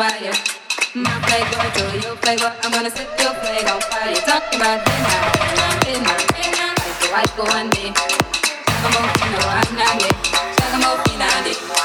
fire. My flavor to your flavor, I'm gonna set your flag on fire. Talking about dinner, dinner, dinner, like the white go on me. Chagamofino, I'm not me. Chagamofino, I don't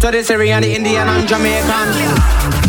Syrian, the Indian, and Jamaican.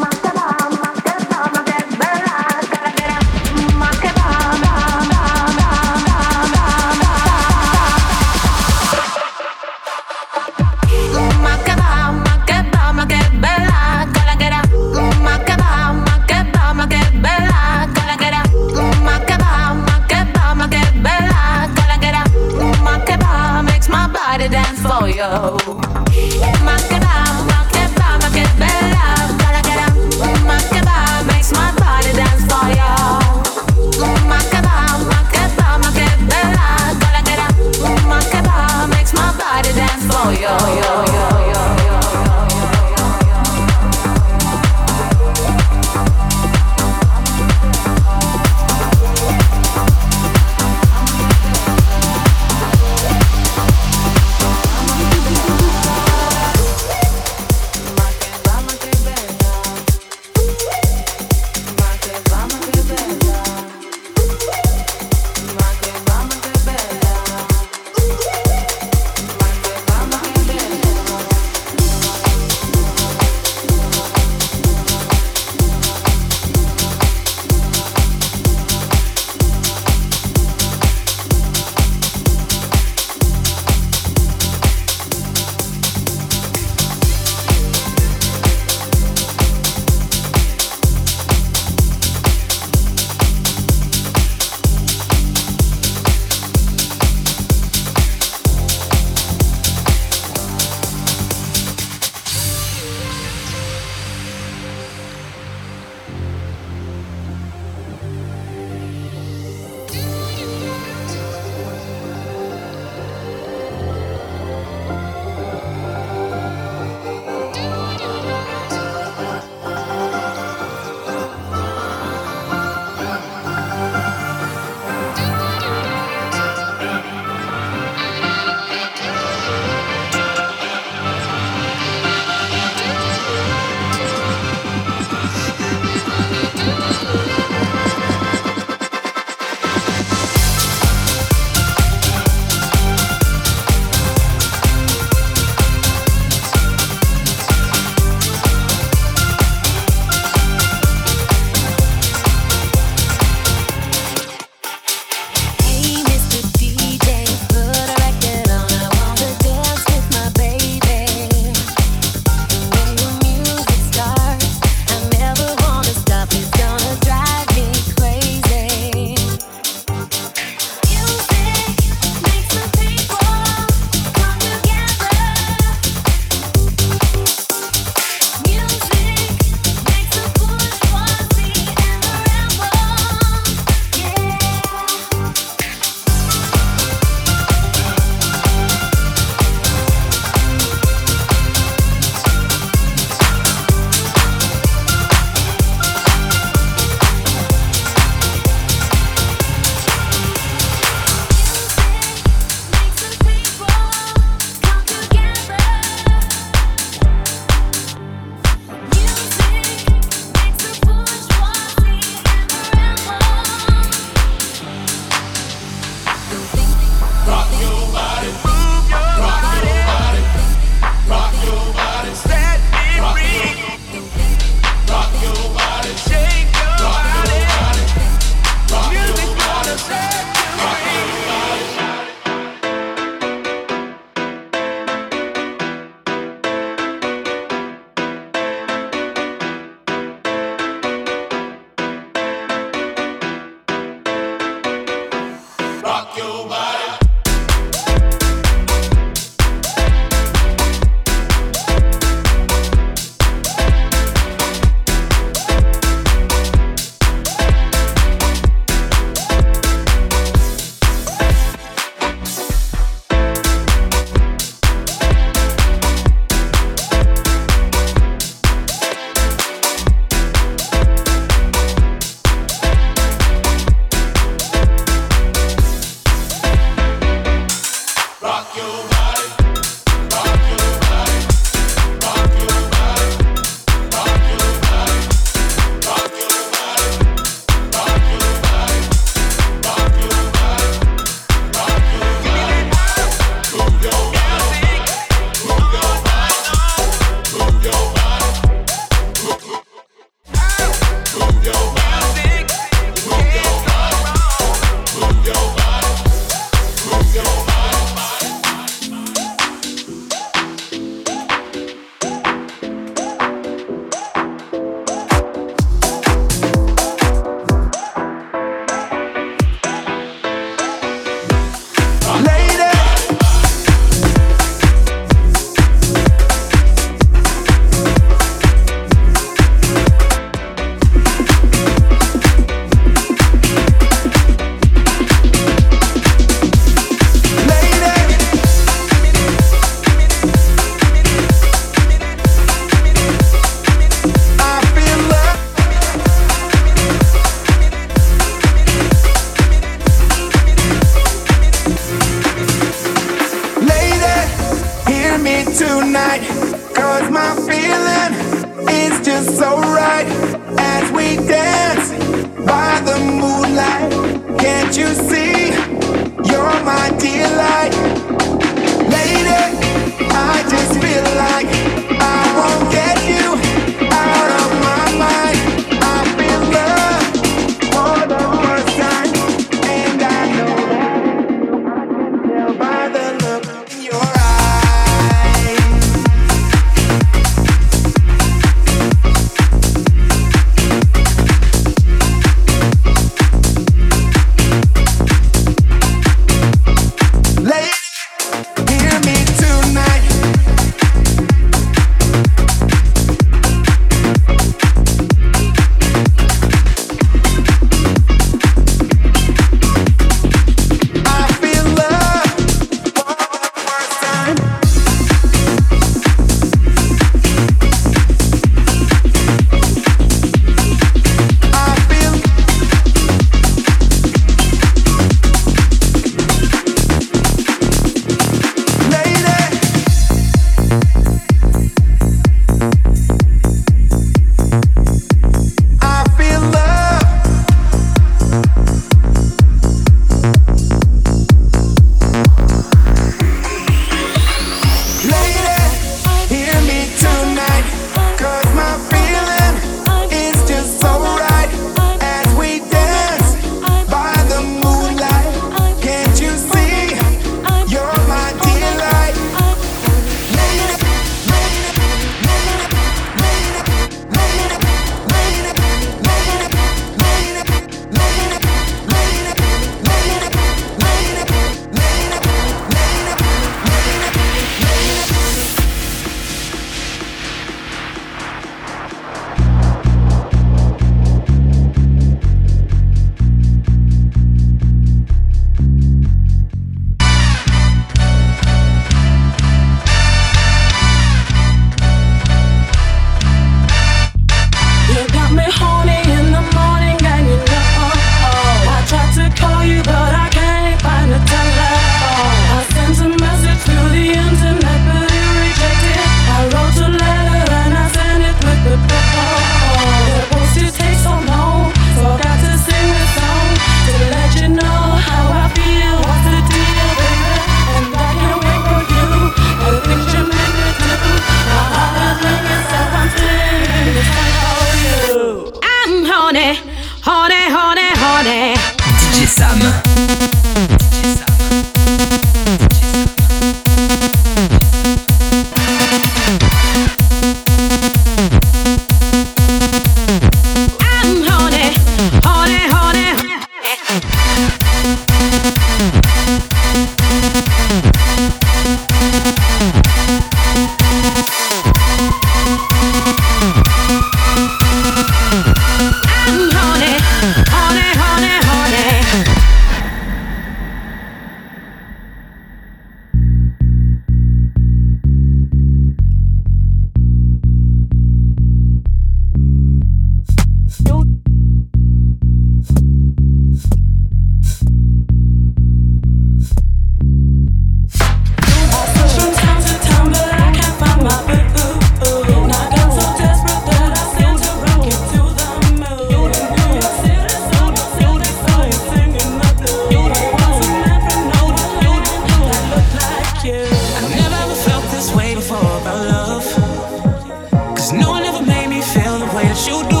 you do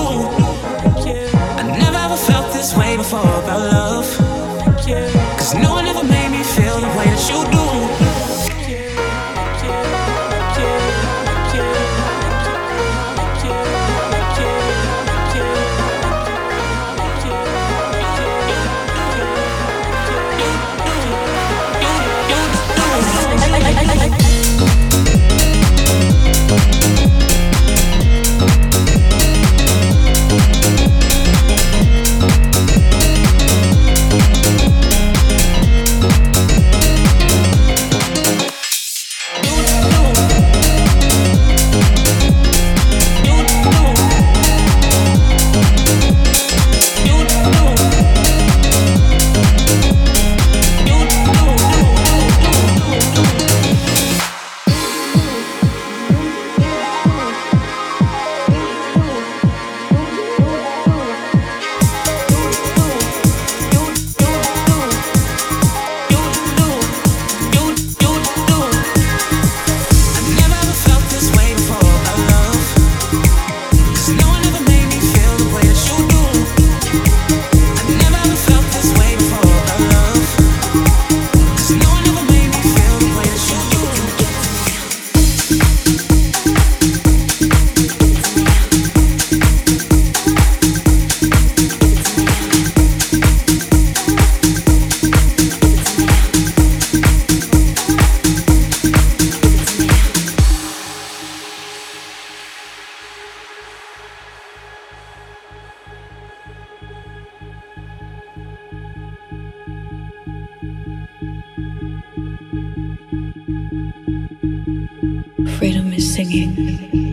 You.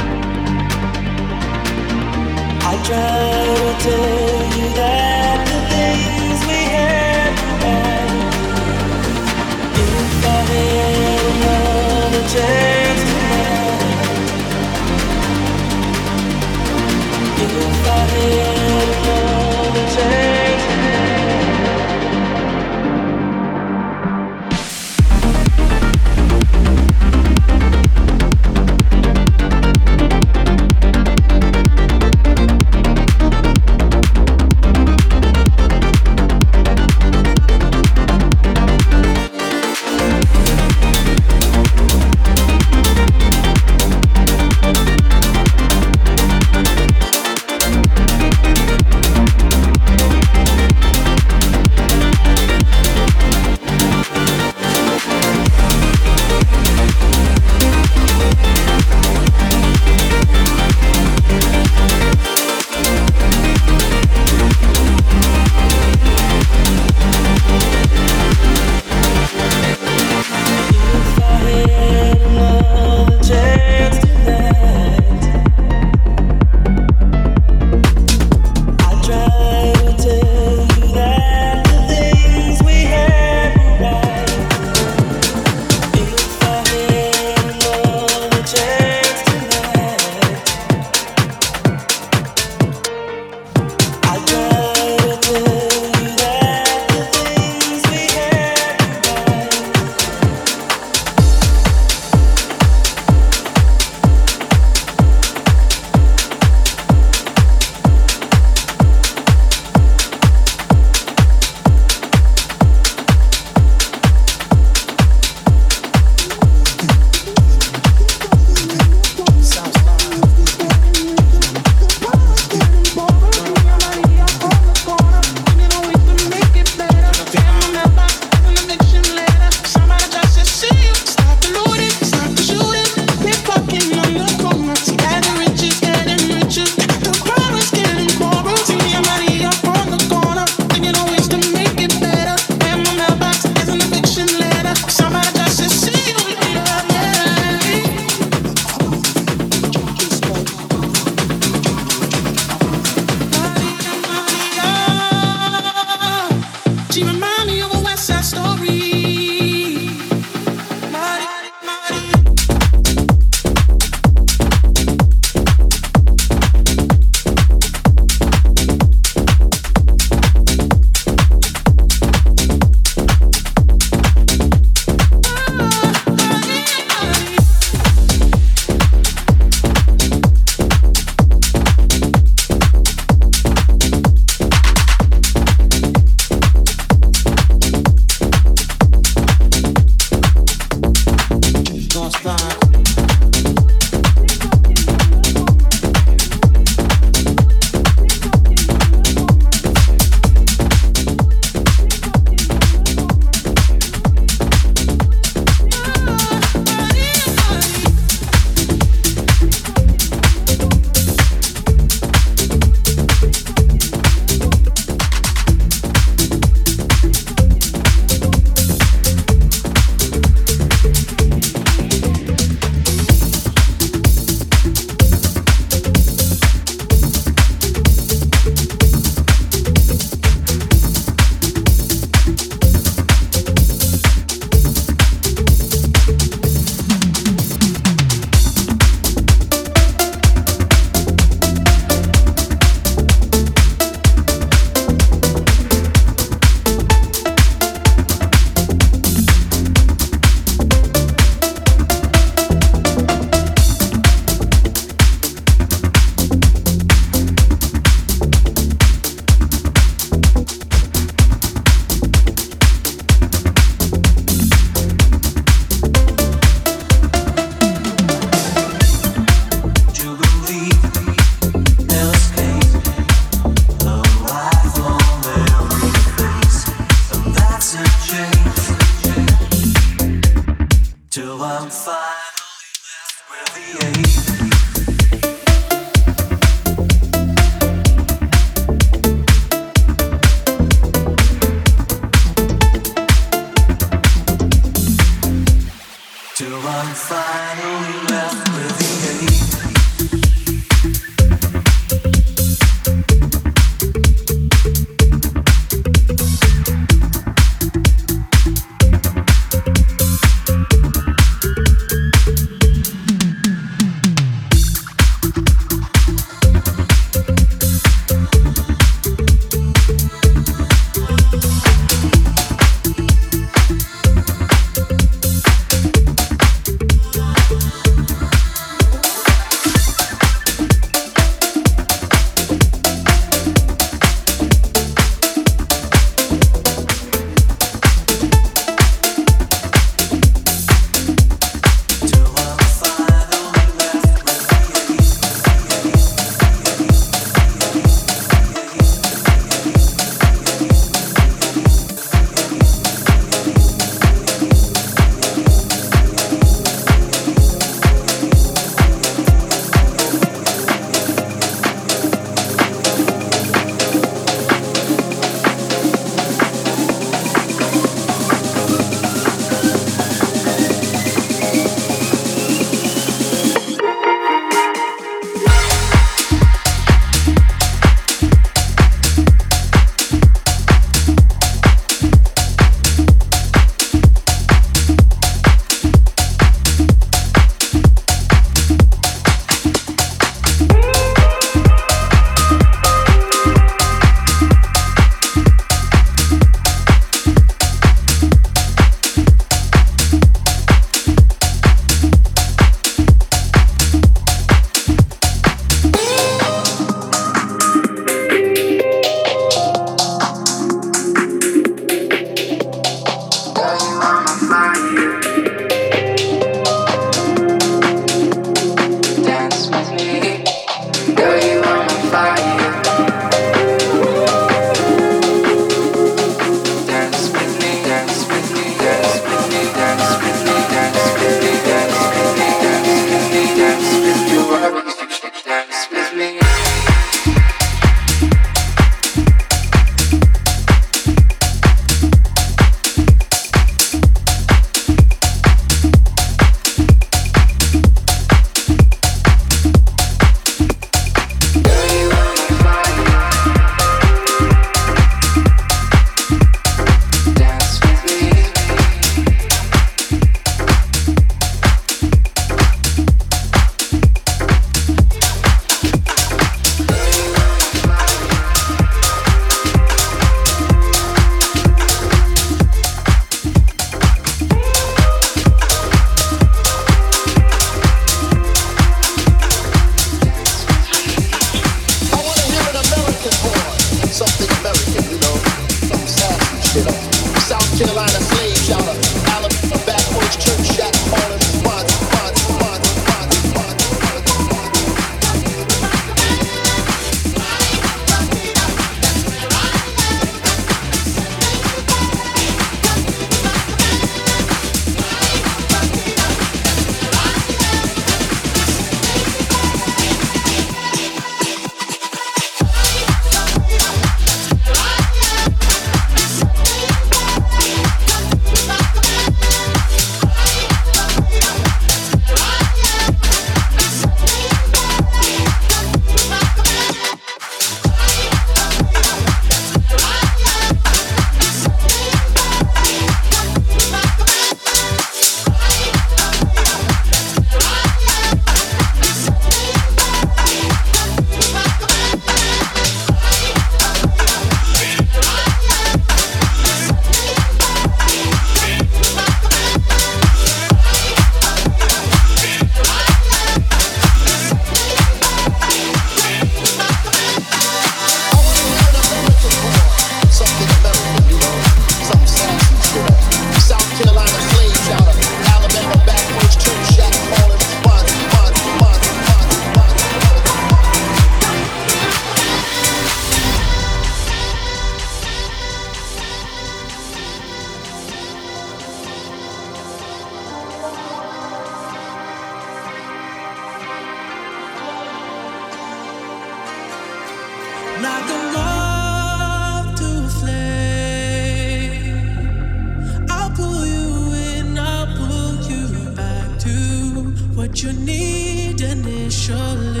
you need initially.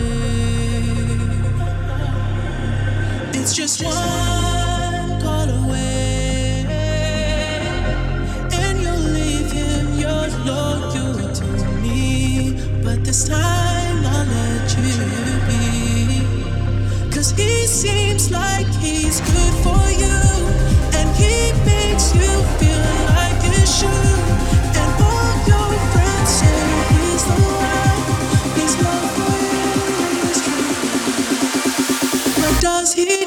It's just one. does he